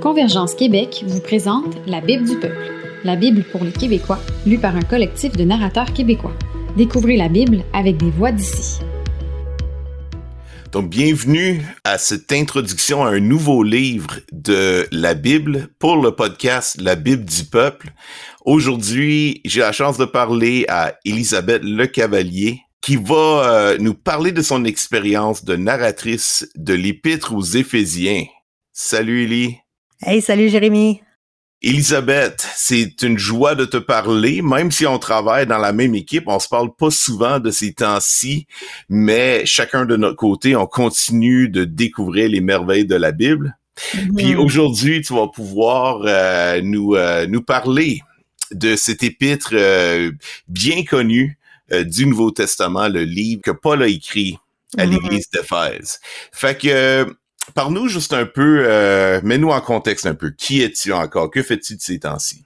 Convergence Québec vous présente La Bible du peuple, la Bible pour les Québécois, lue par un collectif de narrateurs québécois. Découvrez la Bible avec des voix d'ici. Donc, bienvenue à cette introduction à un nouveau livre de la Bible pour le podcast La Bible du peuple. Aujourd'hui, j'ai la chance de parler à Elisabeth Le Cavalier, qui va euh, nous parler de son expérience de narratrice de l'Épître aux Éphésiens. Salut Élie. Hey, salut Jérémy. Elisabeth, c'est une joie de te parler, même si on travaille dans la même équipe, on se parle pas souvent de ces temps-ci, mais chacun de notre côté, on continue de découvrir les merveilles de la Bible. Mm-hmm. Puis aujourd'hui, tu vas pouvoir euh, nous euh, nous parler de cet épître euh, bien connu du Nouveau Testament, le livre que Paul a écrit à mm-hmm. l'église d'Éphèse. Fait que Parle-nous juste un peu, euh, mets-nous en contexte un peu. Qui es-tu encore? Que fais-tu de ces temps-ci?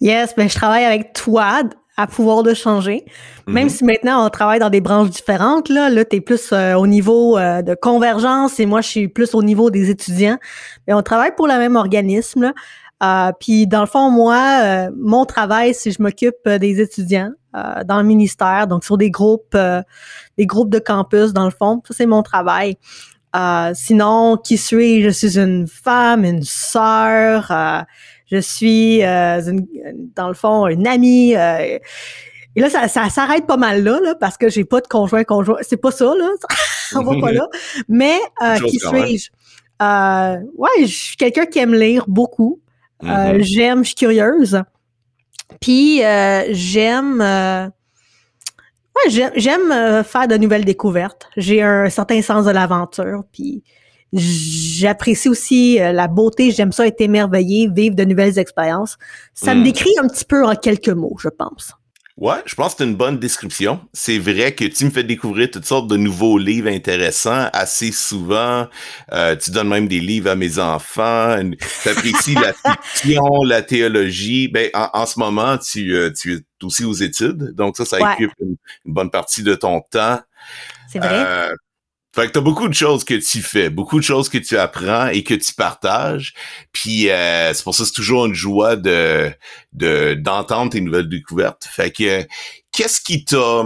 Yes, ben je travaille avec toi à pouvoir de changer. Même mhm. si maintenant on travaille dans des branches différentes, là, là tu es plus euh, au niveau euh, de convergence et moi je suis plus au niveau des étudiants. Mais on travaille pour le même organisme. Euh, puis dans le fond, moi, mon travail, c'est je m'occupe des étudiants dans le ministère, donc sur des groupes, des groupes de campus, dans le fond. Ça, c'est mon travail. Euh, sinon, qui suis-je? Je suis une femme, une sœur, euh, je suis, euh, dans le fond, une amie. et là, ça, ça s'arrête pas mal là, là, parce que j'ai pas de conjoint conjoint. C'est pas ça, là. On va pas là. Mais qui suis-je? ouais, je suis quelqu'un qui aime lire beaucoup. Mm-hmm. J'aime, je suis curieuse. Puis j'aime Ouais, j'aime euh, faire de nouvelles découvertes. J'ai un certain sens de l'aventure, puis j'apprécie aussi euh, la beauté. J'aime ça être émerveillé, vivre de nouvelles expériences. Ça me hmm. décrit un petit peu en quelques mots, je pense. Ouais, je pense que c'est une bonne description. C'est vrai que tu me fais découvrir toutes sortes de nouveaux livres intéressants assez souvent. Euh, tu donnes même des livres à mes enfants. Tu apprécies la fiction, la théologie. Ben, en, ce moment, tu, euh, tu es aussi aux études. Donc ça, ça occupe une, bonne partie de ton temps. C'est vrai. Euh, fait que t'as beaucoup de choses que tu fais, beaucoup de choses que tu apprends et que tu partages. Puis euh, c'est pour ça que c'est toujours une joie de d'entendre tes nouvelles découvertes. Fait que qu'est-ce qui t'a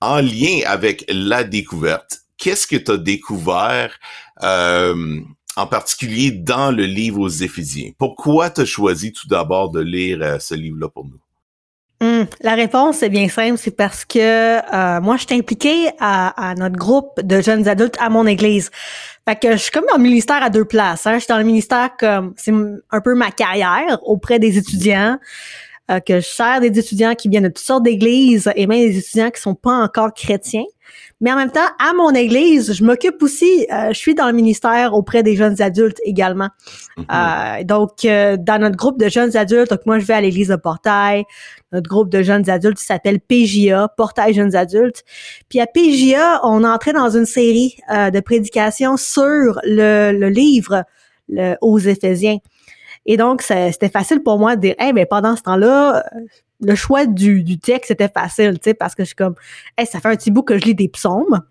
en lien avec la découverte Qu'est-ce que tu as découvert euh, en particulier dans le livre aux Éphésiens? Pourquoi tu as choisi tout d'abord de lire euh, ce livre-là pour nous? Hum, la réponse est bien simple, c'est parce que euh, moi, je suis impliquée à, notre groupe de jeunes adultes à mon église. Fait que je suis comme le ministère à deux places. Hein. Je suis dans le ministère comme c'est un peu ma carrière auprès des étudiants. Euh, que je sers des étudiants qui viennent de toutes sortes d'églises et même des étudiants qui sont pas encore chrétiens. Mais en même temps, à mon église, je m'occupe aussi, euh, je suis dans le ministère auprès des jeunes adultes également. Mhm. Euh, donc, euh, dans notre groupe de jeunes adultes, donc moi, je vais à l'église de Portail. Notre groupe de jeunes adultes s'appelle PJA, Portail Jeunes Adultes. Puis à PJA, on est entré dans une série de prédications sur le, le livre le, aux Éphésiens. Et donc, c'était facile pour moi de dire, hey, mais pendant ce temps-là, le choix du, du texte était facile, tu sais, parce que je suis comme, hey, ça fait un petit bout que je lis des psaumes.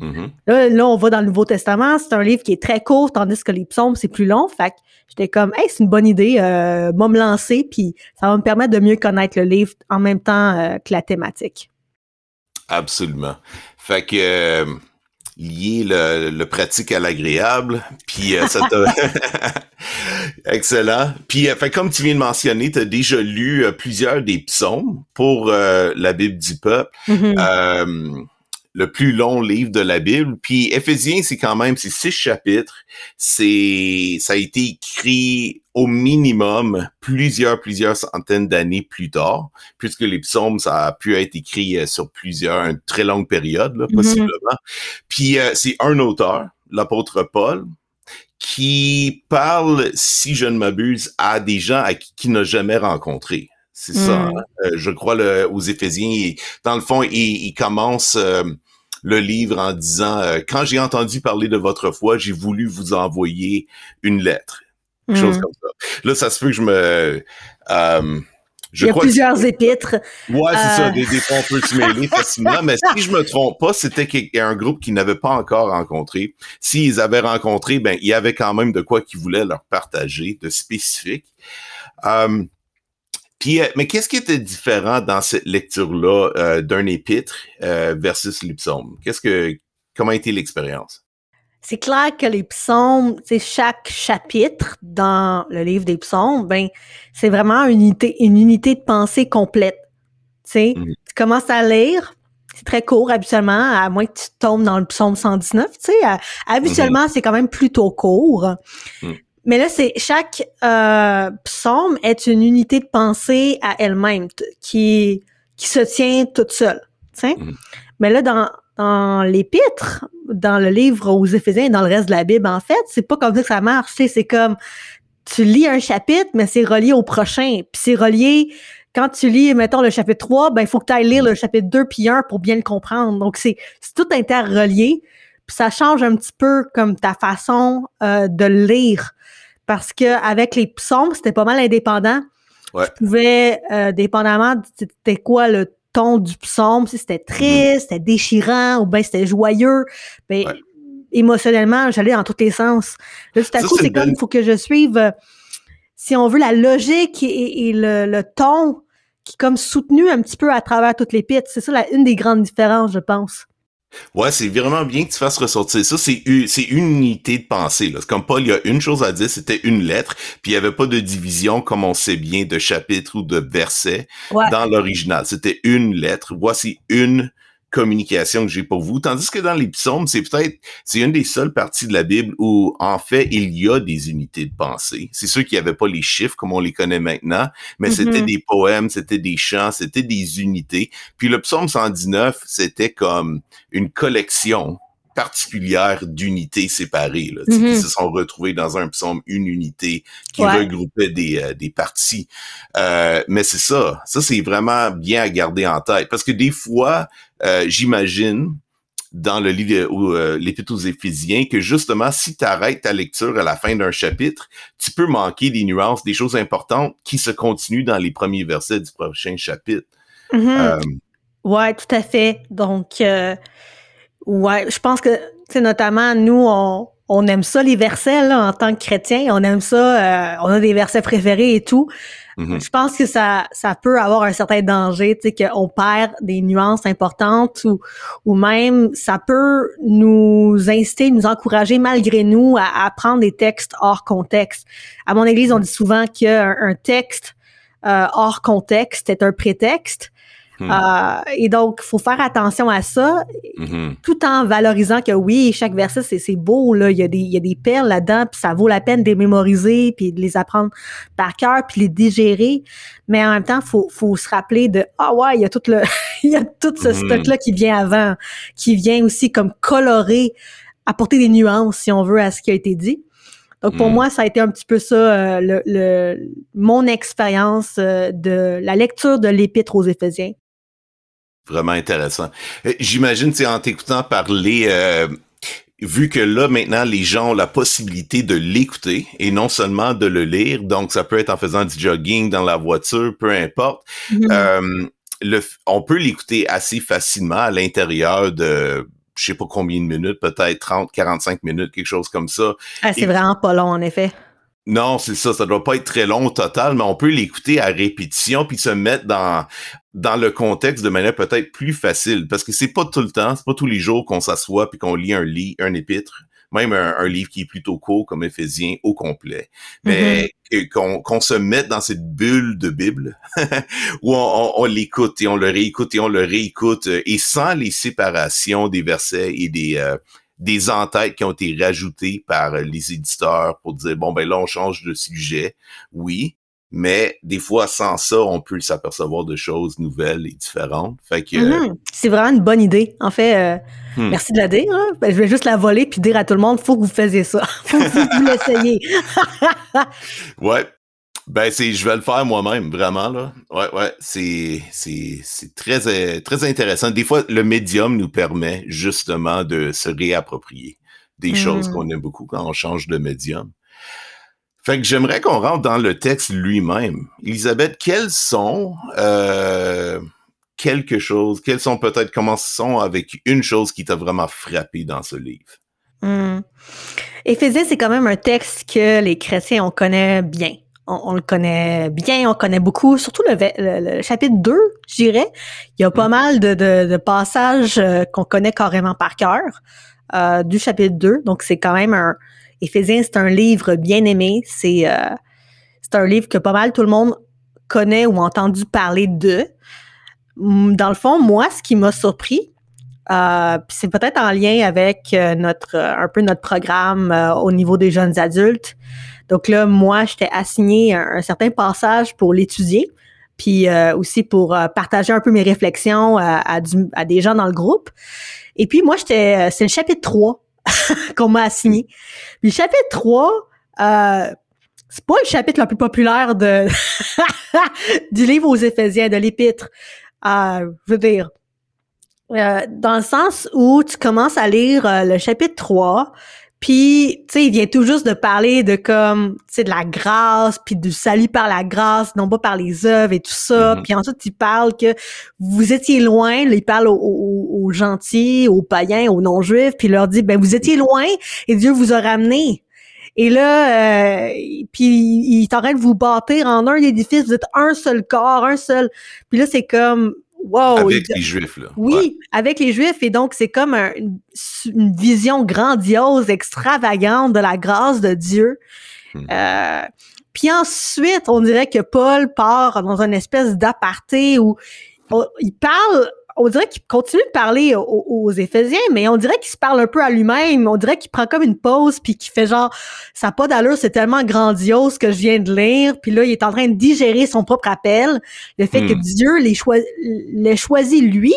Mm-hmm. là, on va dans le Nouveau Testament, c'est un livre qui est très court, tandis que les psaumes, c'est plus long. Fait que j'étais comme, hey, c'est une bonne idée, euh, me lancer, puis ça va me permettre de mieux connaître le livre en même temps euh, que la thématique. Absolument. Fait que, euh, lier le, pratique à l'agréable. Puis euh, ça t'a... Excellent. Puis euh, fait, comme tu viens de mentionner, tu as déjà lu euh, plusieurs des psaumes pour la Bible du peuple. Mm-hmm le plus long livre de la Bible. Puis Éphésiens, c'est quand même c'est six chapitres. C'est ça a été écrit au minimum plusieurs plusieurs centaines d'années plus tard, puisque les psaumes ça a pu être écrit euh, sur plusieurs une très longue période là, mm-hmm. possiblement. Puis euh, c'est un auteur, l'apôtre Paul, qui parle, si je ne m'abuse, à des gens à qui, qu'il n'a jamais rencontré. C'est ça. Mm. Hein? Euh, je crois le, aux Éphésiens. dans le fond, il, il commence euh, le livre en disant euh, Quand j'ai entendu parler de votre foi, j'ai voulu vous envoyer une lettre. Quelque chose mm. comme ça. Là, ça se peut que je me il y a plusieurs épîtres. Ouais, c'est ça. Des, fois, on peut se mêler facilement. Mais si je me trompe pas, c'était un groupe qui n'avait pas encore rencontré. S'ils avaient rencontré, ben, il y avait quand même de quoi qu'ils voulaient leur partager de spécifique. Euh, puis, mais qu'est-ce qui était différent dans cette lecture-là euh, d'un épître euh, versus les psaumes? Qu'est-ce que, comment a été l'expérience? C'est clair que les psaumes, c'est chaque chapitre dans le livre des psaumes, ben, c'est vraiment une unité, une unité de pensée complète. Tu sais, mmh. tu commences à lire, c'est très court habituellement, à moins que tu tombes dans le psaume 119, tu sais. Habituellement, mmh. c'est quand même plutôt court. Mmh. Mais là, c'est chaque euh, psaume est une unité de pensée à elle-même qui qui se tient toute seule. Mmh. Mais là, dans dans l'épître, dans le livre aux Éphésiens et dans le reste de la Bible, en fait, c'est pas comme ça que ça marche. C'est comme tu lis un chapitre, mais c'est relié au prochain. Puis c'est relié quand tu lis, mettons, le chapitre 3, ben, il faut que tu ailles lire le chapitre 2 puis 1 pour bien le comprendre. Donc, c'est tout interrelié. Puis ça change un petit peu comme ta façon euh, de lire parce que avec les psaumes, c'était pas mal indépendant. Ouais. Tu pouvais, euh, dépendamment, c'était quoi le ton du psaume, si c'était triste, c'était déchirant ou bien c'était joyeux. Ben, émotionnellement, j'allais dans tous les sens. Là, tout à coup, c'est comme il faut que je suive, euh, si on veut, la logique et, le, le, ton qui est comme soutenu un petit peu à travers toutes les pits. C'est ça la, une des grandes différences, je pense. Ouais, c'est vraiment bien que tu fasses ressortir ça. C'est une, unité de pensée. C'est comme Paul, il y a une chose à dire, c'était une lettre, puis il n'y avait pas de division, comme on sait bien, de chapitre ou de verset dans l'original. C'était une lettre. Voici une communication que j'ai pour vous. Tandis que dans les psaumes, c'est peut-être, c'est une des seules parties de la Bible où, en fait, il y a des unités de pensée. C'est sûr qu'il n'y avait pas les chiffres comme on les connaît maintenant, mais c'était mm-hmm. des poèmes, c'était des chants, c'était des unités. Puis le psaume 119, c'était comme une collection particulière d'unités séparées, là, qui mm-hmm. se sont retrouvées dans un psaume, une unité qui regroupait des, euh, des parties. Euh, mais c'est ça, ça c'est vraiment bien à garder en tête, parce que des fois, euh, j'imagine, dans le livre ou euh, l'épître aux Éphésiens que justement si tu arrêtes ta lecture à la fin d'un chapitre, tu peux manquer des nuances, des choses importantes qui se continuent dans les premiers versets du prochain chapitre. Mm-hmm. Ouais, tout à fait. Donc Ouais, je pense que, c'est notamment, nous, on, on aime ça, les versets, là, en tant que chrétiens. On aime ça. Euh, on a des versets préférés et tout. Mm-hmm. Je pense que ça, ça peut avoir un certain danger, tu sais, qu'on perd des nuances importantes ou, ou même ça peut nous inciter, nous encourager malgré nous à apprendre des textes hors contexte. À mon église, on dit souvent qu'un un texte euh, hors contexte est un prétexte. Hmm. Euh, et donc, il faut faire attention à ça, mm-hmm. tout en valorisant que oui, chaque verset, c'est beau, là, il y, a des, il y a des perles là-dedans, puis ça vaut la peine de les mémoriser, puis de les apprendre par cœur, puis les digérer. Mais en même temps, il faut, faut se rappeler de Ah ouais, il y a tout le il y a tout ce mm-hmm. stock-là qui vient avant, qui vient aussi comme colorer, apporter des nuances, si on veut, à ce qui a été dit. Donc pour mm. moi, ça a été un petit peu ça, euh, le, le, mon expérience euh, de la lecture de l'Épître aux Éphésiens. Vraiment intéressant. Euh, j'imagine, c'est en t'écoutant parler, euh, vu que là, maintenant, les gens ont la possibilité de l'écouter et non seulement de le lire, donc ça peut être en faisant du jogging dans la voiture, peu importe. Mm-hmm. Euh, le, on peut l'écouter assez facilement à l'intérieur de je sais pas combien de minutes, peut-être 30, 45 minutes, quelque chose comme ça. Ah, c'est vraiment pas long, en effet. Non, c'est ça, ça doit pas être très long au total, mais on peut l'écouter à répétition puis se mettre dans dans le contexte de manière peut-être plus facile parce que c'est pas tout le temps, c'est pas tous les jours qu'on s'assoit puis qu'on lit un lit, un épître, même un, livre qui est plutôt court comme Éphésiens au complet, mais mm-hmm. qu'on se mette dans cette bulle de Bible où on, on l'écoute et on le réécoute et on le réécoute et sans les séparations des versets et des euh, des entêtes qui ont été rajoutées par les éditeurs pour dire bon ben là on change de sujet, oui, mais des fois sans ça on peut s'apercevoir de choses nouvelles et différentes. Fait que mm-hmm. c'est vraiment une bonne idée. En fait, euh, hmm. merci de la dire. Hein. Ben, je vais juste la voler puis dire à tout le monde faut que vous faisiez ça, faut que vous l'essayiez. ouais, ben c'est, je vais le faire moi-même, vraiment là. Ouais, ouais, c'est c'est c'est très euh, très intéressant. Des fois, le médium nous permet justement de se réapproprier des choses mmh. qu'on aime beaucoup quand on change de médium. Fait que j'aimerais qu'on rentre dans le texte lui-même. Elisabeth, quels sont euh, quelque chose, quels sont peut-être, commençons avec une chose qui t'a vraiment frappé dans ce livre? Éphésiens, c'est quand même un texte que les chrétiens, on connaît bien. On, le connaît bien, on connaît beaucoup, surtout le, chapitre 2, je dirais. Il y a pas hmm. mal de, passages euh, qu'on connaît carrément par cœur euh, du chapitre 2. Donc, c'est quand même un... Éphésiens, c'est un livre bien aimé. C'est euh, c'est un livre que pas mal tout le monde connaît ou a entendu parler de. Mm, dans le fond, moi, ce qui m'a surpris, euh, c'est peut-être en lien avec notre un peu notre programme euh, au niveau des jeunes adultes. Donc là, moi, j'étais assigné un, certain passage pour l'étudier, puis aussi pour partager un peu mes réflexions à, des gens dans le groupe. Et puis moi, j'étais c'est le chapitre 3 qu'on m'a assigné. Puis le chapitre 3, c'est pas le chapitre le plus populaire du livre aux Éphésiens, de l'Épître je veux dire, euh, dans le sens où tu commences à lire euh, le chapitre 3, puis, tu sais, il vient tout juste de parler de comme, tu sais, de la grâce, puis du salut par la grâce, non pas par les œuvres et tout ça. Mm-hmm. Puis ensuite, il parle que vous étiez loin. il parle aux, aux, gentils, aux païens, aux non-juifs, puis il leur dit, ben vous étiez loin et Dieu vous a ramené. Et là, euh, puis il est en train de vous bâtir en un édifice. Vous êtes un seul corps, un seul. Puis là, c'est comme wow. Avec les Juifs, là. Oui, avec les Juifs. Et donc, c'est comme une, vision grandiose, extravagante de la grâce de Dieu. Hmm. Euh, puis ensuite, on dirait que Paul part dans une espèce d'aparté où il parle on dirait qu'il continue de parler aux, Éphésiens, mais on dirait qu'il se parle un peu à lui-même. On dirait qu'il prend comme une pause puis qu'il fait genre, ça n'a pas d'allure, c'est tellement grandiose que je viens de lire. Puis là, il est en train de digérer son propre appel, le fait que hmm. Dieu l'ait choisi lui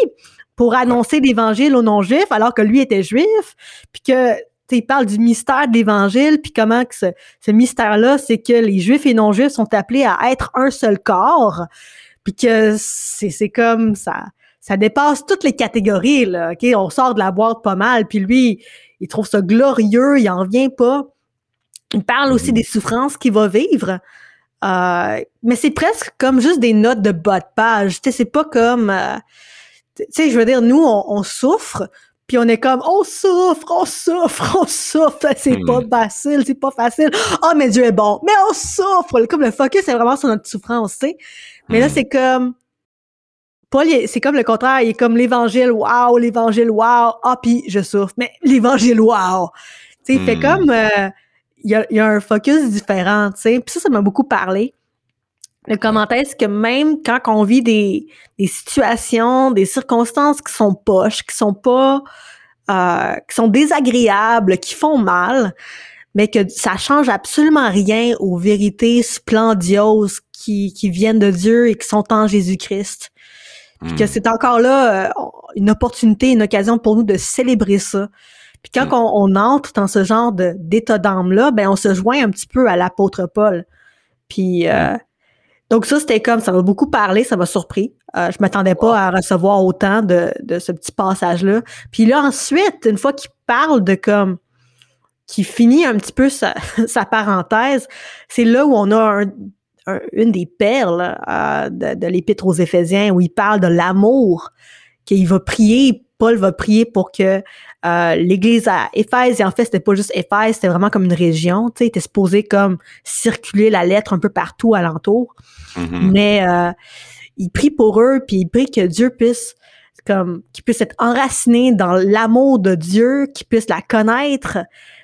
pour annoncer l'évangile aux non-juifs alors que lui était juif, puis que il parle du mystère de l'Évangile, puis comment que ce, ce mystère-là, c'est que les Juifs et non-Juifs sont appelés à être un seul corps, puis que c'est comme ça ça dépasse toutes les catégories, là. OK? On sort de la boîte pas mal. Puis lui, il trouve ça glorieux, il en vient pas. Il parle aussi mhm. des souffrances qu'il va vivre. Euh, mais c'est presque comme juste des notes de bas de page. Tu sais, c'est pas comme... Euh, tu sais, je veux dire, nous, on, souffre, puis on est comme on souffre, on souffre, on souffre, c'est pas mhm. facile, c'est pas facile. Oh mais Dieu est bon, mais on souffre. Comme le focus c'est vraiment sur notre souffrance, tu sais. Mais là mhm. c'est comme Paul, c'est comme le contraire. Il est comme l'évangile, wow, l'évangile, wow. Ah, puis je souffre. Mais l'évangile, wow. Tu sais, il fait hmm. comme. Euh, il y, a, un focus différent, tu sais. Puis ça, ça m'a beaucoup parlé. Le commentaire, c'est que même quand on vit des, situations, des circonstances qui sont poches, qui sont pas. Euh, qui sont désagréables, qui font mal, mais que ça change absolument rien aux vérités splendioses qui, qui viennent de Dieu et qui sont en Jésus-Christ. Puis que hmm. c'est encore là euh, une opportunité, une occasion pour nous de célébrer ça. Puis quand hmm. on, entre dans ce genre d'état d'âme-là, ben on se joint un petit peu à l'apôtre Paul. Puis euh, hmm. donc ça, c'était comme, ça m'a beaucoup parlé, ça m'a surpris. Euh, je m'attendais pas à recevoir autant de, de ce petit passage-là. Puis là, ensuite, une fois qu'il parle de comme qui finit un petit peu sa, sa parenthèse, c'est là où on a un, une des perles euh, de, l'Épître aux Éphésiens où il parle de l'amour, qu'il va prier, Paul va prier pour que euh, l'Église à Éphèse, et en fait, c'était pas juste Éphèse, c'était vraiment comme une région, tu sais, il était supposé comme circuler la lettre un peu partout alentour. Mm-hmm. Mais euh, il prie pour eux, puis il prie que Dieu puisse comme qu'il puisse être enraciné dans l'amour de Dieu, qu'il puisse la connaître,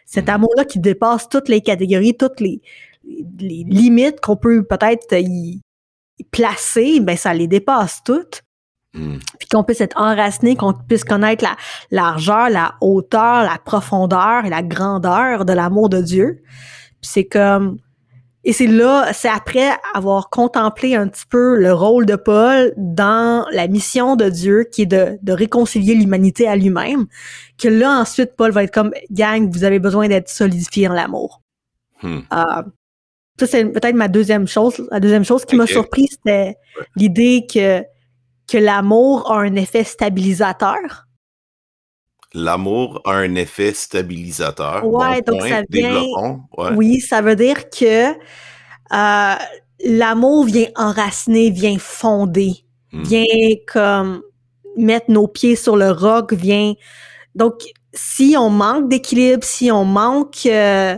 cet mm-hmm. amour-là qui dépasse toutes les catégories, toutes les, les limites qu'on peut peut-être y placer, ben ça les dépasse toutes. Hmm. Puis qu'on puisse être enraciné, qu'on puisse connaître la largeur, la hauteur, la profondeur et la grandeur de l'amour de Dieu. Puis c'est comme et c'est là, c'est après avoir contemplé un petit peu le rôle de Paul dans la mission de Dieu qui est de, de réconcilier l'humanité à lui-même, que là ensuite Paul va être comme gang, vous avez besoin d'être solidifié en l'amour. Hmm. Euh, ça, c'est peut-être ma deuxième chose. La deuxième chose qui m'a surpris, c'était l'idée que, que l'amour a un effet stabilisateur. L'amour a un effet stabilisateur. Ouais, bon donc point, ça vient. ouais. Oui, ça veut dire que euh, l'amour vient enraciner, vient fonder, Hmm. vient comme mettre nos pieds sur le roc, vient. Donc, si on manque d'équilibre, si on manque, euh,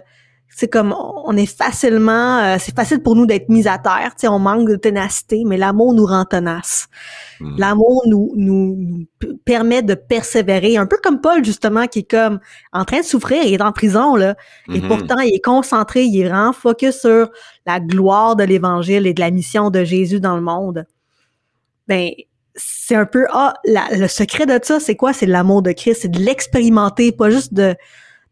c'est comme on est facilement, euh, c'est facile pour nous d'être mis à terre. Tu sais, on manque de ténacité, mais l'amour nous rend tenace. Hmm. L'amour nous, nous, nous p- permet de persévérer, un peu comme Paul justement qui est comme en train de souffrir, il est en prison là, et Mhm. pourtant il est concentré, il est vraiment focus sur la gloire de l'Évangile et de la mission de Jésus dans le monde. Ben c'est un peu ah la- le secret de ça, c'est quoi? C'est l'amour de Christ, c'est de l'expérimenter, pas juste de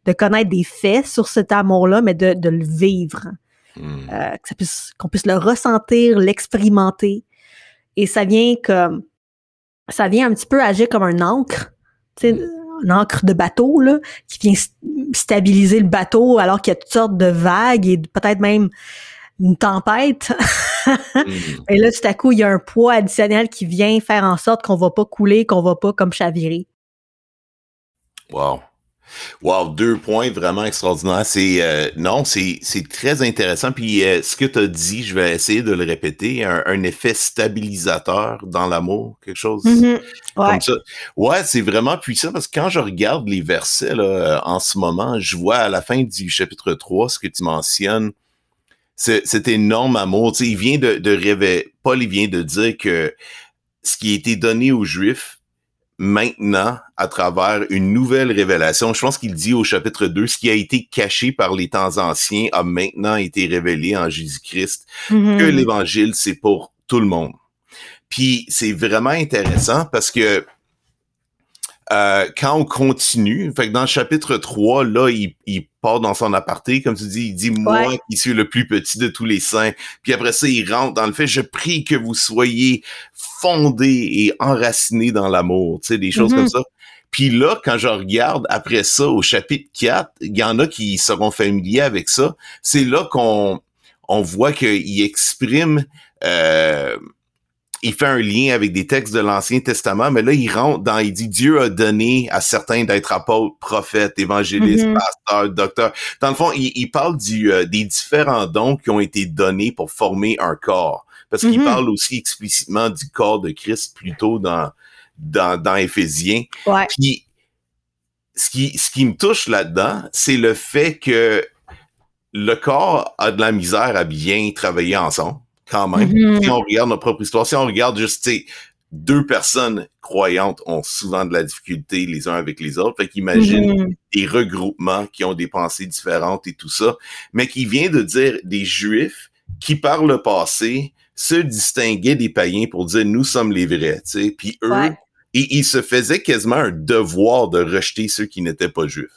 de connaître des faits sur cet amour-là, mais de, de le vivre Hmm. euh, puisse, qu'on puisse le ressentir, l'expérimenter. Et ça vient comme, ça vient un petit peu agir comme un ancre, tu sais, un ancre de bateau, là, qui vient st- stabiliser le bateau alors qu'il y a toutes sortes de vagues et peut-être même une tempête. Hmm. Et là, tout à coup, il y a un poids additionnel qui vient faire en sorte qu'on va pas couler, qu'on va pas comme chavirer. Wow. Wow, deux points vraiment extraordinaires. C'est euh, non, c'est c'est très intéressant. Puis euh, ce que tu as dit, je vais essayer de le répéter, un, un effet stabilisateur dans l'amour, quelque chose Mhm. Ouais. comme ça. Ouais, c'est vraiment puissant parce que quand je regarde les versets là, euh, en ce moment, je vois à la fin du chapitre 3 ce que tu mentionnes, cet énorme amour. Tu sais, il vient de, de révéler, Paul, il vient de dire que ce qui a été donné aux Juifs, maintenant, à travers une nouvelle révélation, je pense qu'il dit au chapitre 2, ce qui a été caché par les temps anciens a maintenant été révélé en Jésus-Christ Mhm. que l'évangile, c'est pour tout le monde. Puis c'est vraiment intéressant parce que euh, quand on continue, fait que dans le chapitre 3, là, il, il part dans son aparté, comme tu dis, il dit Moi Ouais. qui suis le plus petit de tous les saints. Puis après ça, il rentre dans le fait Je prie que vous soyez fondés et enracinés dans l'amour, tu sais, des choses comme ça. Puis là, quand je regarde après ça au chapitre 4, il y en a qui seront familiers avec ça. C'est là qu'on on voit qu'il exprime, euh, il fait un lien avec des textes de l'Ancien Testament, mais là, il rentre dans, il dit, Dieu a donné à certains d'être apôtres, prophètes, évangélistes, Mhm. pasteurs, docteurs. Dans le fond, il, il parle du, euh, des différents dons qui ont été donnés pour former un corps. Parce qu'il Mhm. parle aussi explicitement du corps de Christ plutôt dans, dans, dans Éphésiens. Ouais. Puis, ce qui, ce qui me touche là-dedans, c'est le fait que le corps a de la misère à bien travailler ensemble, quand même. Mhm. Si on regarde notre propre histoire, si on regarde juste, deux personnes croyantes ont souvent de la difficulté les uns avec les autres. Fait qu'imagine Mhm. des regroupements qui ont des pensées différentes et tout ça, mais qui vient de dire des juifs qui, par le passé, se distinguaient des païens pour dire nous sommes les vrais, tu sais. Puis eux, Ouais. et ils se faisaient quasiment un devoir de rejeter ceux qui n'étaient pas juifs.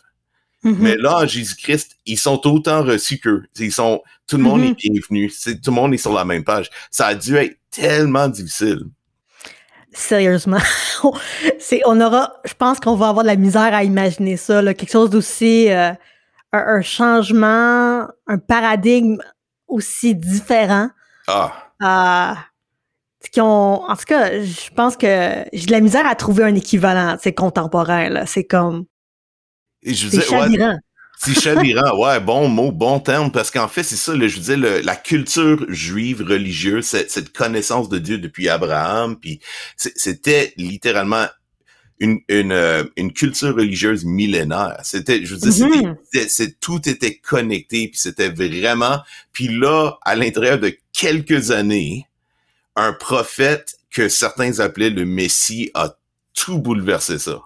Mhm. Mais là, en Jésus-Christ, ils sont autant reçus qu'eux. Ils sont, tout le monde Mhm. est bienvenu. Tout le monde est sur la même page. Ça a dû être tellement difficile. Sérieusement. c'est, on aura, je pense qu'on va avoir de la misère à imaginer ça, là, quelque chose d'aussi, euh, un, un changement, un paradigme aussi différent. Ah, Euh, qui ont, en tout cas, je pense que j'ai de la misère à trouver un équivalent, c'est contemporain, là. C'est comme, et je c'est disais, ouais, c'est ouais, bon mot, bon terme, parce qu'en fait, c'est ça, là, je disais, le- la culture juive religieuse, cette, cette connaissance de Dieu depuis Abraham, puis c'était littéralement une, une, euh, une culture religieuse millénaire. C'était, je veux dire, c'était- Mhm. c'était- c'est tout était connecté, puis c'était vraiment. Puis là, à l'intérieur de quelques années, un prophète que certains appelaient le Messie a tout bouleversé ça.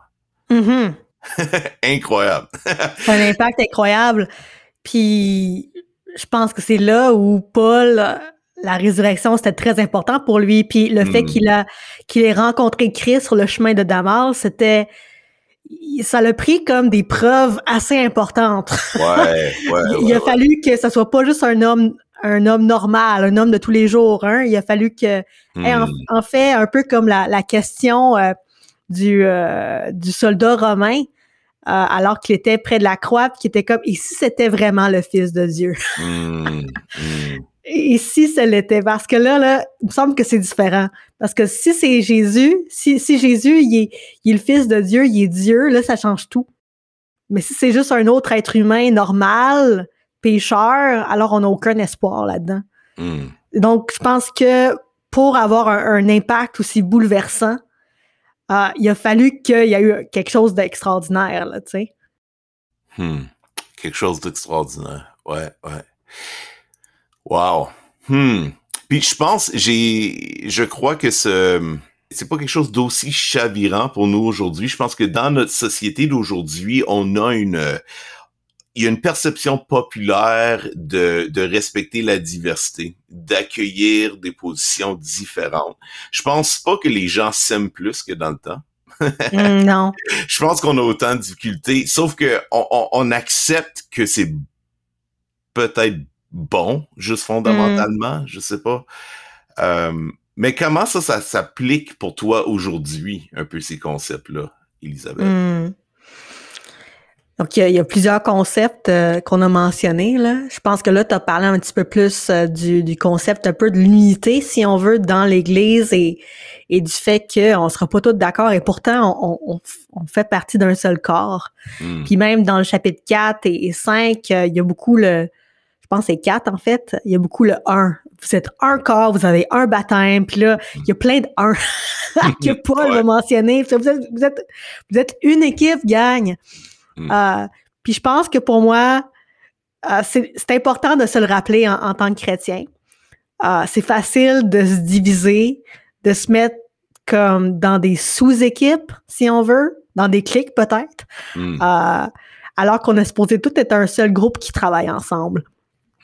Mhm. Incroyable. C'est un impact incroyable. Puis, je pense que c'est là où Paul, la résurrection, c'était très important pour lui. Puis, le fait Mm. qu'il a qu'il ait rencontré Christ sur le chemin de Damas, c'était ça l'a pris comme des preuves assez importantes. Ouais, ouais, il, a ouais. fallu que ce soit pas juste un homme un homme normal, un homme de tous les jours. Hein. Il a fallu que Hey, en, Hmm. en fait, un peu comme la, la question euh, du, euh, du soldat romain, alors qu'il était près de la croix, qu'il était comme, et si c'était vraiment le Fils de Dieu? Hmm, hmm. Et si ça l'était, parce que là, là, il me semble que c'est différent. Parce que si c'est Jésus, si, si Jésus, il est, il est le Fils de Dieu, il est Dieu, là, ça change tout. Mais si c'est juste un autre être humain normal, pécheur, alors on n'a aucun espoir là-dedans. Hmm. Donc, je pense que pour avoir un, impact aussi bouleversant, euh, il a fallu qu'il y ait eu quelque chose d'extraordinaire, là, tu sais. Hmm. Quelque chose d'extraordinaire. Ouais, ouais. Wow. Hmm. Puis je pense, j'ai, je crois que ce, c'est pas quelque chose d'aussi chavirant pour nous aujourd'hui. Je pense que dans notre société d'aujourd'hui, on a une, il y a une perception populaire de, de respecter la diversité, d'accueillir des positions différentes. Je pense pas que les gens s'aiment plus que dans le temps. Mm, non. Je pense qu'on a autant de difficultés, sauf que on, on, on accepte que c'est peut-être bon, juste fondamentalement, je sais pas. Euh, mais comment ça, ça s'applique pour toi aujourd'hui, un peu ces concepts-là, Elisabeth? Hmm. Donc, il y, a, plusieurs concepts euh, qu'on a mentionnés. Là. Je pense que là, tu as parlé un petit peu plus euh, du, du, concept un peu de l'unité, si on veut, dans l'Église et, et du fait qu'on ne sera pas tous d'accord et pourtant, on, on, fait partie d'un seul corps. Hmm. Puis même dans le chapitre 4 et, 5, euh, il y a beaucoup le, je pense que c'est 4 en fait, il y a beaucoup le 1 vous êtes un corps, vous avez un baptême, puis là, il y a plein de 1 que Paul va mentionner. Vous êtes, vous, êtes, vous êtes une équipe, gagne. Mm. Euh, puis je pense que pour moi, euh, c'est important de se le rappeler en, tant que chrétien. Euh, c'est facile de se diviser, de se mettre comme dans des sous-équipes, si on veut, dans des clics peut-être, mm. alors qu'on est supposé tout être un seul groupe qui travaille ensemble.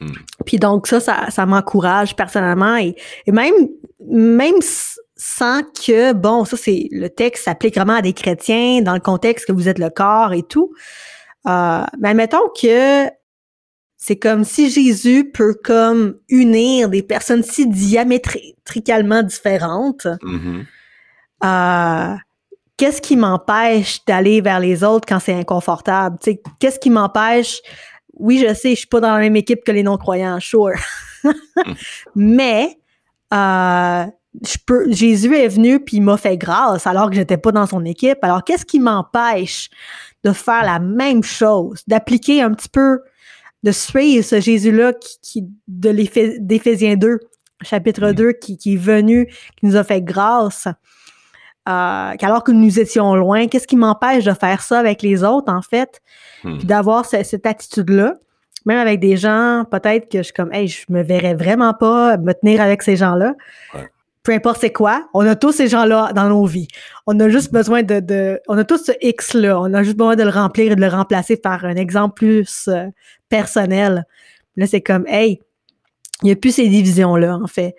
Hmm. Puis donc ça, ça, m'encourage personnellement et, même, même sans que, bon, ça c'est le texte s'applique vraiment à des chrétiens dans le contexte que vous êtes le corps et tout. Euh, mais mettons que c'est comme si Jésus peut comme unir des personnes si diamétricalement différentes. Mm-hmm. Euh, qu'est-ce qui m'empêche d'aller vers les autres quand c'est inconfortable? Qu'est-ce qui m'empêche? Oui, je sais, je suis pas dans la même équipe que les non-croyants, sure. Mais euh, je peux, Jésus est venu puis il m'a fait grâce alors que j'étais pas dans son équipe. Alors qu'est-ce qui m'empêche de faire la même chose, d'appliquer un petit peu, de suivre ce Jésus-là qui, qui de d'Éphésiens 2, chapitre 2, qui, qui est venu, qui nous a fait grâce. Euh, qu'alors que nous étions loin, qu'est-ce qui m'empêche de faire ça avec les autres, en fait, hmm. puis d'avoir cette attitude-là, même avec des gens, peut-être que je suis comme, hey, je me verrais vraiment pas me tenir avec ces gens-là. Peu importe c'est quoi, on a tous ces gens-là dans nos vies. On a juste besoin de, on a tous ce X-là, on a juste besoin de le remplir et de le remplacer par un exemple plus euh, personnel. Là, c'est comme, hey, il n'y a plus ces divisions-là, en fait.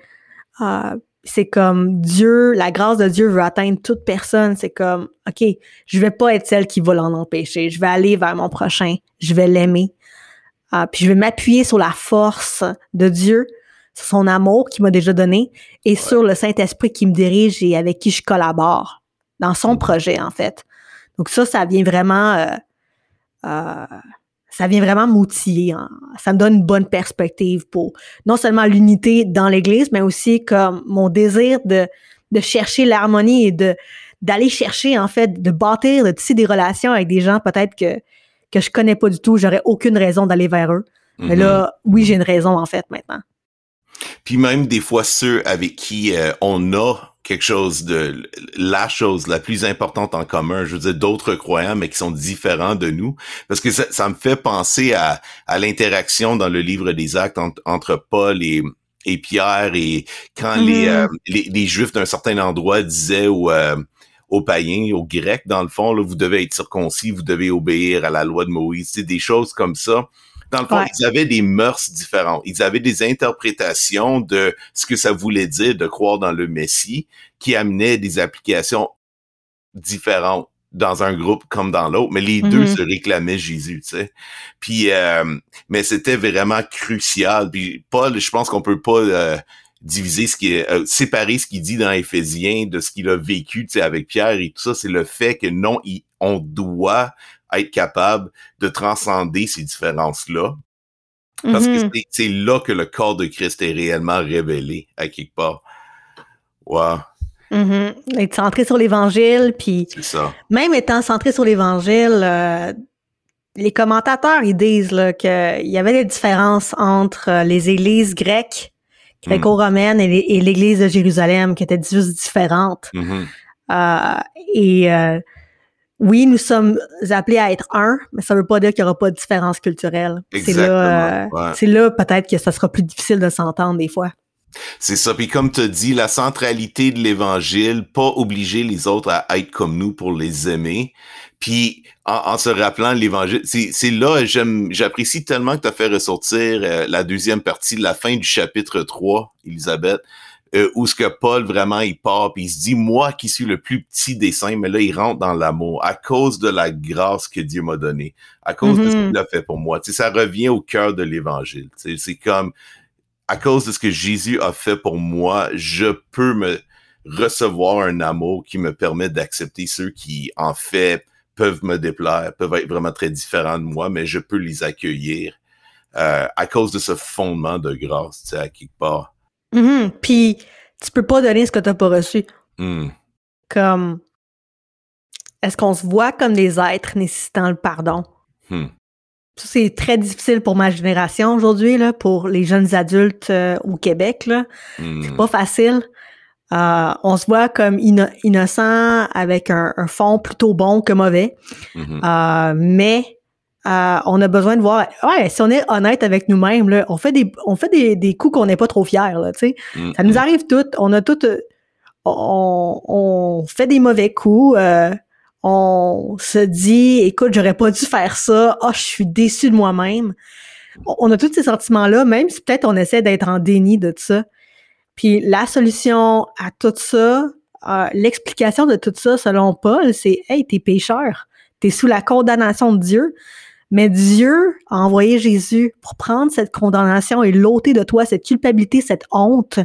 Euh, c'est comme Dieu, la grâce de Dieu veut atteindre toute personne. C'est comme, OK, je vais pas être celle qui va l'en empêcher. Je vais aller vers mon prochain. Je vais l'aimer. Ah, puis je vais m'appuyer sur la force de Dieu, sur son amour qu'il m'a déjà donné et sur le Saint-Esprit qui me dirige et avec qui je collabore dans son projet, en fait. Donc ça, ça vient vraiment... Euh, euh, ça vient vraiment m'outiller. Hein. Ça me donne une bonne perspective pour non seulement l'unité dans l'Église, mais aussi comme mon désir de, de chercher l'harmonie et de d'aller chercher, en fait, de bâtir, de tisser des relations avec des gens peut-être que, que je connais pas du tout. J'aurais aucune raison d'aller vers eux. Mais là, mm-hmm. oui, j'ai une raison, en fait, maintenant. Puis même des fois, ceux avec qui euh, on a quelque chose de la chose la plus importante en commun, je veux dire d'autres croyants mais qui sont différents de nous parce que ça, ça me fait penser à, à l'interaction dans le livre des actes entre, Paul et, et Pierre et quand les, mm-hmm. euh, les, les, juifs d'un certain endroit disaient aux, euh, aux païens, aux grecs dans le fond là, vous devez être circoncis, vous devez obéir à la loi de Moïse, c'est des choses comme ça dans le fond, ils avaient des mœurs différentes. Ils avaient des interprétations de ce que ça voulait dire de croire dans le Messie qui amenaient des applications différentes dans un groupe comme dans l'autre, mais les deux mm-hmm. se réclamaient Jésus, tu sais. Puis, euh, mais c'était vraiment crucial. Puis Paul, je pense qu'on peut pas euh, diviser ce qui est, euh, séparer ce qu'il dit dans Éphésiens de ce qu'il a vécu, tu sais, avec Pierre et tout ça. C'est le fait que non, on doit être capable de transcender ces différences-là Parce que mm-hmm. c'est là que le corps de Christ est réellement révélé, à quelque part. Wow. Mm Être centré sur l'Évangile, puis même étant centré sur l'Évangile, euh, les commentateurs ils disent qu'il y avait des différences entre euh, les églises grecques, gréco-romaines et l'Église de Jérusalem, qui étaient juste différentes. Mm-hmm. Euh, et oui, nous sommes appelés à être un, mais ça ne veut pas dire qu'il n'y aura pas de différence culturelle. C'est là, c'est là peut-être que ça sera plus difficile de s'entendre des fois. C'est ça. Puis comme tu dis, la centralité de l'Évangile, pas obliger les autres à être comme nous pour les aimer. Puis en, se rappelant l'Évangile, c'est là, j'aime, j'apprécie tellement que tu as fait ressortir euh, la deuxième partie de la fin du chapitre 3, Elisabeth, euh, où ce que Paul vraiment il part, puis il se dit, moi qui suis le plus petit des saints, mais là il rentre dans l'amour à cause de la grâce que Dieu m'a donnée, à cause de ce mm-hmm. qu'il a fait pour moi. Tu sais, ça revient au cœur de l'Évangile. C'est comme à cause de ce que Jésus a fait pour moi, je peux me recevoir un amour qui me permet d'accepter ceux qui, en fait, peuvent me déplaire, peuvent être vraiment très différents de moi, mais je peux les accueillir euh, à cause de ce fondement de grâce, tu sais, à quelque part. Mm-hmm. Puis, tu peux pas donner ce que tu n'as pas reçu. Mm. Comme, est-ce qu'on se voit comme des êtres nécessitant le pardon? Hmm c'est très difficile pour ma génération aujourd'hui, là, pour les jeunes adultes euh, au Québec. Là. C'est hmm. pas facile. Euh, on se voit comme innocent avec un, fond plutôt bon que mauvais. Mm-hmm. Euh, mais on a besoin de voir. Ouais, si on est honnête avec nous-mêmes, là, on fait des, on fait des, des coups qu'on n'est pas trop fiers. Là, Ça nous mm-hmm. arrive toutes. On a toutes. On, on fait des mauvais coups on se dit, écoute, j'aurais pas dû faire ça, oh, je suis déçu de moi-même. On a tous ces sentiments-là, même si peut-être on essaie d'être en déni de ça. Puis la solution à tout ça, euh, l'explication de tout ça, selon Paul, c'est Hey, t'es pécheur, t'es sous la condamnation de Dieu, mais Dieu a envoyé Jésus pour prendre cette condamnation et l'ôter de toi, cette culpabilité, cette honte,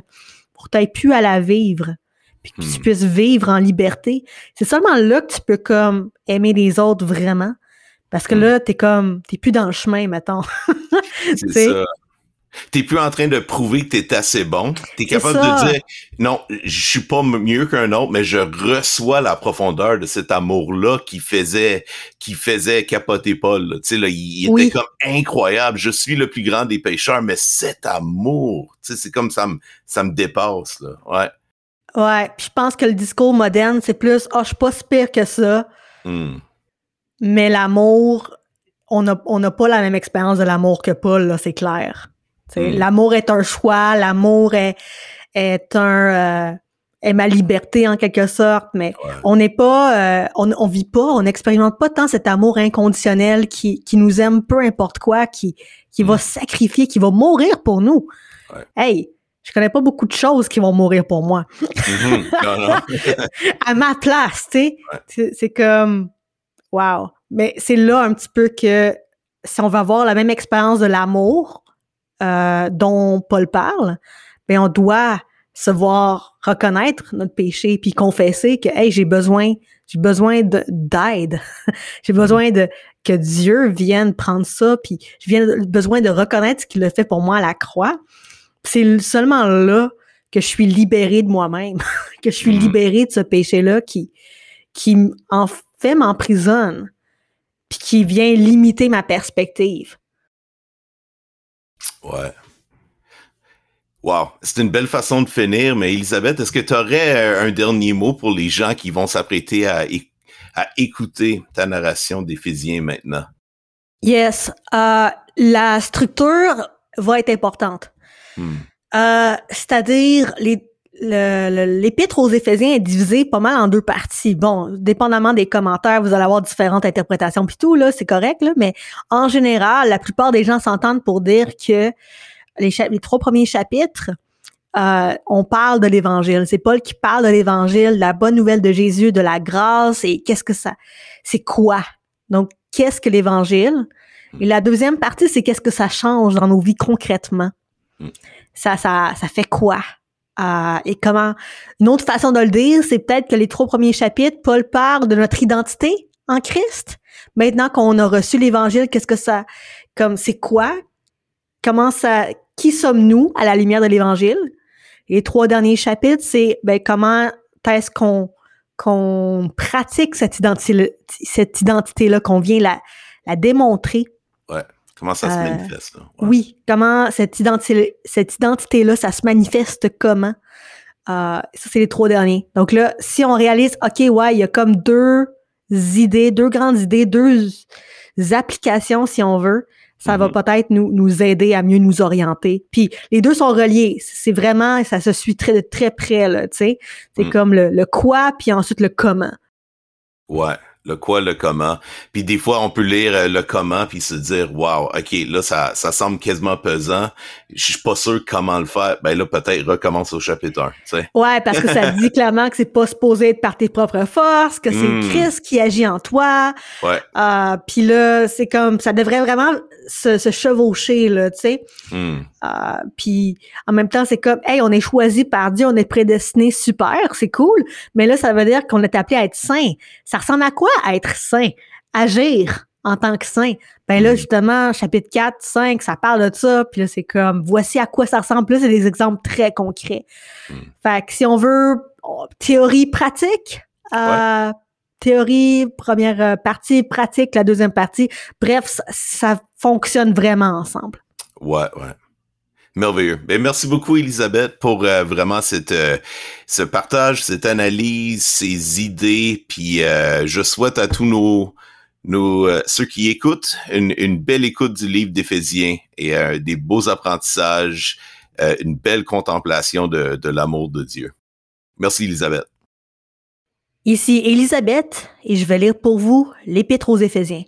pour t'aider pu à la vivre puis que tu hmm. puisses vivre en liberté. C'est seulement là que tu peux comme aimer les autres vraiment. Parce que hmm. là, t'es comme, t'es plus dans le chemin, mettons. c'est ça. T'es plus en train de prouver que t'es assez bon. T'es capable de dire, non, je suis pas mieux qu'un autre, mais je reçois la profondeur de cet amour-là qui faisait, qui faisait capoter Paul. Tu sais, là, il, était comme incroyable. Je suis le plus grand des pécheurs, mais cet amour, tu sais, c'est comme ça me, ça me dépasse, là. Ouais. Ouais, puis je pense que le discours moderne, c'est plus Ah, oh, je suis pas si pire que ça. Hmm. Mais l'amour, on n'a on pas la même expérience de l'amour que Paul, là, c'est clair. Hmm. L'amour est un choix, l'amour est, est un euh, est ma liberté en quelque sorte, mais on n'est pas, euh, on, on vit pas, on n'expérimente pas tant cet amour inconditionnel qui, qui nous aime peu importe quoi, qui, qui va hmm. sacrifier, qui va mourir pour nous. Hey, je connais pas beaucoup de choses qui vont mourir pour moi. Mm-hmm. à ma place, tu sais. C'est comme, wow. Mais c'est là un petit peu que si on va avoir la même expérience de l'amour euh, dont Paul parle, ben on doit se voir reconnaître notre péché puis confesser que hey j'ai besoin j'ai besoin d'aide j'ai besoin de que Dieu vienne prendre ça puis j'ai besoin de reconnaître ce qu'il a fait pour moi à la croix c'est seulement là que je suis libérée de moi-même, que je suis mm-hmm. libérée de ce péché-là qui, qui en fait m'emprisonne, puis qui vient limiter ma perspective. Ouais. Wow, c'est une belle façon de finir, mais Elisabeth, est-ce que tu aurais euh, un dernier mot pour les gens qui vont s'apprêter à, à, écouter ta narration d'Éphésiens maintenant? Yes, euh, la structure va être importante. Hmm. Euh, c'est-à-dire, l'épître aux Éphésiens est divisé pas mal en deux parties. Bon, dépendamment des commentaires, vous allez avoir différentes interprétations puis tout, là, c'est correct, là, mais en général, la plupart des gens s'entendent pour dire que les, les trois premiers chapitres, euh, on parle de l'Évangile. C'est Paul qui parle de l'Évangile, la bonne nouvelle de Jésus, de la grâce et qu'est-ce que ça, c'est quoi? Donc, qu'est-ce que l'Évangile? Et la deuxième partie, c'est qu'est-ce que ça change dans nos vies concrètement? Ça, ça, ça fait quoi? Et comment? Une autre façon de le dire, c'est peut-être que les trois premiers chapitres, Paul parle de notre identité en Christ. Maintenant qu'on a reçu l'Évangile, qu'est-ce que ça, comme, c'est quoi? comment ça, qui sommes-nous à la lumière de l'Évangile? Les trois derniers chapitres, c'est ben, comment est-ce qu'on qu'on pratique cette identité cette identité là qu'on vient la, la démontrer? Comment ça se euh, manifeste là? Oui, comment cette cette identité là ça se manifeste comment? Euh, ça c'est les trois derniers. Donc là, si on réalise OK, ouais, il y a comme deux idées, deux grandes idées, deux applications si on veut, ça va mm-hmm. peut-être nous, nous aider à mieux nous orienter. Puis les deux sont reliés. C'est vraiment, ça se suit très de très près, là, tu sais. C'est mm. comme le, le quoi, puis ensuite le comment. Ouais le quoi, le comment. Puis des fois, on peut lire euh, le comment puis se dire, wow, ok, là ça, ça semble quasiment pesant. Je suis pas sûr comment le faire. Ben là, peut-être recommence au chapitre 1. sais. Ouais, parce que ça dit clairement que c'est pas supposé être par tes propres forces, que c'est hmm. Christ qui agit en toi. Ouais. Euh, puis là, c'est comme ça devrait vraiment se, se chevaucher là, tu sais. Euh, puis en même temps, c'est comme, hey, on est choisi par Dieu, on est prédestiné, super, c'est cool. Mais là, ça veut dire qu'on est appelé à être saint. Ça ressemble à quoi être saint? Agir en tant que saint. Ben là, hmm. justement, chapitre 4, 5, ça parle de ça. Puis là, c'est comme, voici à quoi ça ressemble. Là, c'est des exemples très concrets. Hmm. Fait que si on veut, théorie pratique, euh, théorie, première euh, partie, pratique, la deuxième partie. Bref, ça, fonctionne vraiment ensemble. Ouais, ouais. Merveilleux. Ben, merci beaucoup, Elisabeth, pour euh, vraiment cette, euh, ce partage, cette analyse, ces idées. Puis je souhaite à tous nos, nos ceux qui écoutent une, une belle écoute du livre d'Éphésiens et des beaux apprentissages, une belle contemplation de, de l'amour de Dieu. Merci, Elisabeth. Ici Elisabeth et je vais lire pour vous l'Épître aux Éphésiens.